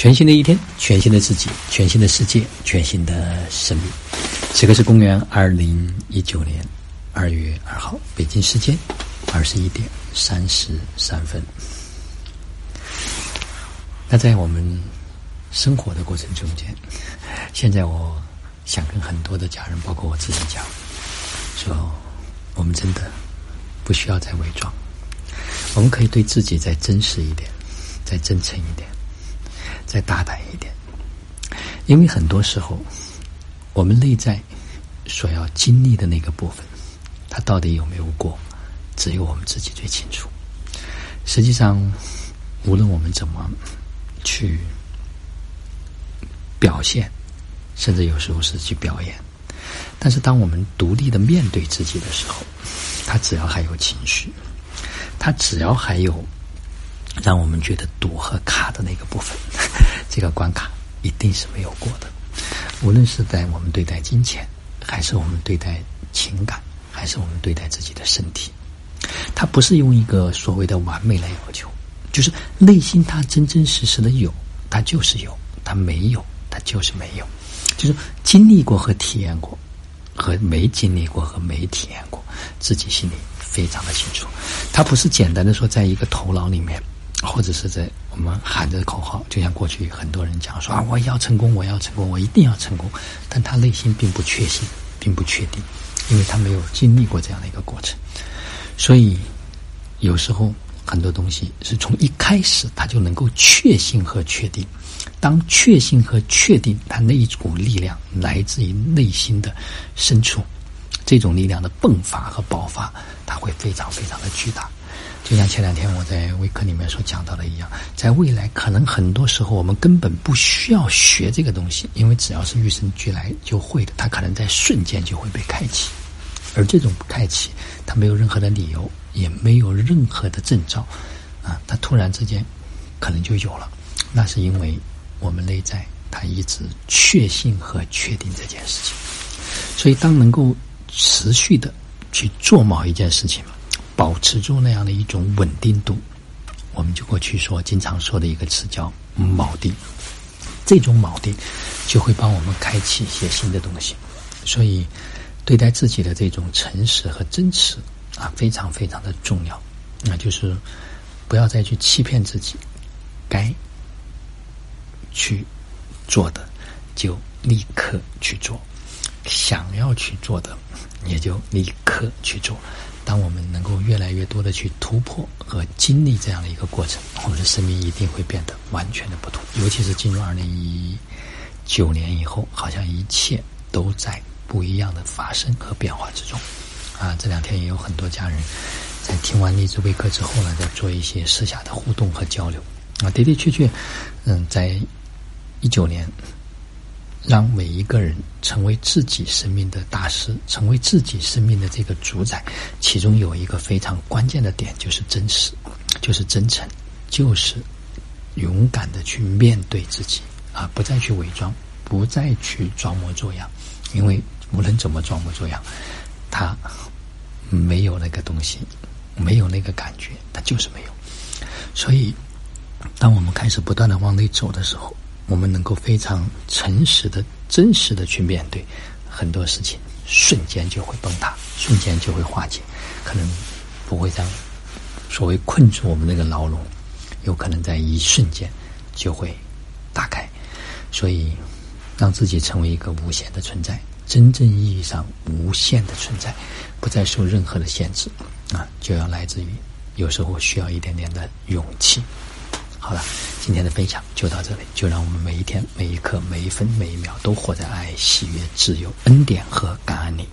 全新的一天，全新的自己，全新的世界，全新的生命。此刻是公元二零一九年二月二号，北京时间二十一点三十三分。那在我们生活的过程中间，现在我想跟很多的家人，包括我自己讲，说我们真的不需要再伪装，我们可以对自己再真实一点，再真诚一点。再大胆一点，因为很多时候，我们内在所要经历的那个部分，它到底有没有过，只有我们自己最清楚。实际上，无论我们怎么去表现，甚至有时候是去表演，但是当我们独立的面对自己的时候，他只要还有情绪，他只要还有。让我们觉得堵和卡的那个部分，这个关卡一定是没有过的。无论是在我们对待金钱，还是我们对待情感，还是我们对待自己的身体，它不是用一个所谓的完美来要求，就是内心它真真实实的有，它就是有；它没有，它就是没有。就是经历过和体验过，和没经历过和没体验过，自己心里非常的清楚。它不是简单的说，在一个头脑里面。或者是在我们喊着口号，就像过去很多人讲说啊，我要成功，我要成功，我一定要成功，但他内心并不确信，并不确定，因为他没有经历过这样的一个过程。所以有时候很多东西是从一开始他就能够确信和确定。当确信和确定，他那一股力量来自于内心的深处，这种力量的迸发和爆发，它会非常非常的巨大。就像前两天我在微课里面所讲到的一样，在未来可能很多时候我们根本不需要学这个东西，因为只要是与生俱来就会的，它可能在瞬间就会被开启。而这种开启，它没有任何的理由，也没有任何的征兆，啊，它突然之间可能就有了。那是因为我们内在它一直确信和确定这件事情，所以当能够持续的去做某一件事情。保持住那样的一种稳定度，我们就过去说经常说的一个词叫锚定。这种锚定就会帮我们开启一些新的东西。所以，对待自己的这种诚实和真实啊，非常非常的重要。那就是不要再去欺骗自己，该去做的就立刻去做，想要去做的也就立刻去做。当我们能够越来越多的去突破和经历这样的一个过程，我们的生命一定会变得完全的不同。尤其是进入二零一九年以后，好像一切都在不一样的发生和变化之中。啊，这两天也有很多家人在听完励志微课之后呢，在做一些私下的互动和交流。啊，的的确确，嗯，在一九年。让每一个人成为自己生命的大师，成为自己生命的这个主宰。其中有一个非常关键的点，就是真实，就是真诚，就是勇敢的去面对自己啊，不再去伪装，不再去装模作样。因为无论怎么装模作样，他没有那个东西，没有那个感觉，他就是没有。所以，当我们开始不断的往内走的时候。我们能够非常诚实的、真实的去面对很多事情，瞬间就会崩塌，瞬间就会化解，可能不会再。所谓困住我们那个牢笼，有可能在一瞬间就会打开。所以，让自己成为一个无限的存在，真正意义上无限的存在，不再受任何的限制啊，就要来自于有时候需要一点点的勇气。好了，今天的分享就到这里。就让我们每一天、每一刻、每一分、每一秒都活在爱、喜悦、自由、恩典和感恩里。